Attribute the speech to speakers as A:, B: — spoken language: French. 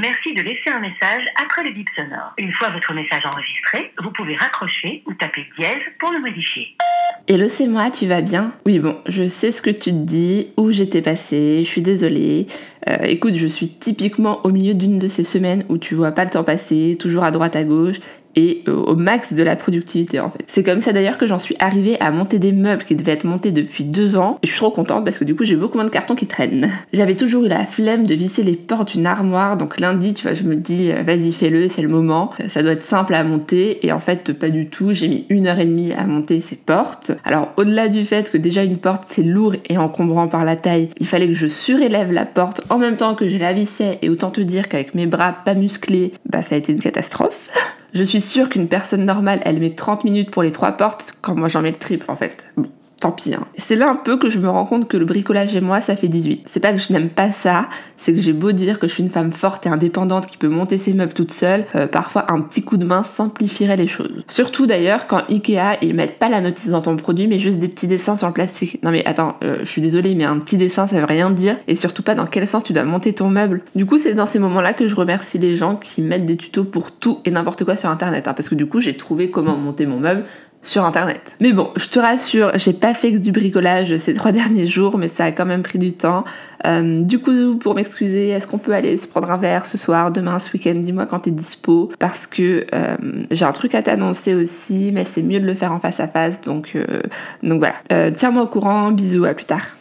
A: Merci de laisser un message après le bip sonore. Une fois votre message enregistré, vous pouvez raccrocher ou taper dièse pour le modifier.
B: Hello, c'est moi, tu vas bien? Oui, bon, je sais ce que tu te dis, où j'étais passée, je suis désolée. Euh, écoute, je suis typiquement au milieu d'une de ces semaines où tu vois pas le temps passer, toujours à droite à gauche, et au max de la productivité en fait. C'est comme ça d'ailleurs que j'en suis arrivée à monter des meubles qui devaient être montés depuis deux ans. Et je suis trop contente parce que du coup j'ai beaucoup moins de cartons qui traînent. J'avais toujours eu la flemme de visser les portes d'une armoire, donc lundi tu vois je me dis euh, vas-y fais-le, c'est le moment. Euh, ça doit être simple à monter et en fait pas du tout. J'ai mis une heure et demie à monter ces portes. Alors au-delà du fait que déjà une porte c'est lourd et encombrant par la taille, il fallait que je surélève la porte en même temps que je la vissais et autant te dire qu'avec mes bras pas musclés, bah ça a été une catastrophe. Je suis sûre qu'une personne normale, elle met 30 minutes pour les trois portes, quand moi j'en mets le triple en fait. Bon tant pis. Hein. C'est là un peu que je me rends compte que le bricolage et moi, ça fait 18. C'est pas que je n'aime pas ça, c'est que j'ai beau dire que je suis une femme forte et indépendante qui peut monter ses meubles toute seule, euh, parfois un petit coup de main simplifierait les choses. Surtout d'ailleurs quand Ikea, ils mettent pas la notice dans ton produit, mais juste des petits dessins sur le plastique. Non mais attends, euh, je suis désolée, mais un petit dessin, ça veut rien dire, et surtout pas dans quel sens tu dois monter ton meuble. Du coup, c'est dans ces moments-là que je remercie les gens qui mettent des tutos pour tout et n'importe quoi sur internet, hein, parce que du coup, j'ai trouvé comment monter mon meuble sur internet. Mais bon, je te rassure, j'ai pas fait que du bricolage ces trois derniers jours, mais ça a quand même pris du temps. Euh, du coup, pour m'excuser, est-ce qu'on peut aller se prendre un verre ce soir, demain, ce week-end? Dis-moi quand t'es dispo, parce que euh, j'ai un truc à t'annoncer aussi, mais c'est mieux de le faire en face à face, donc, euh, donc voilà. Tiens-moi au courant, bisous, à plus tard.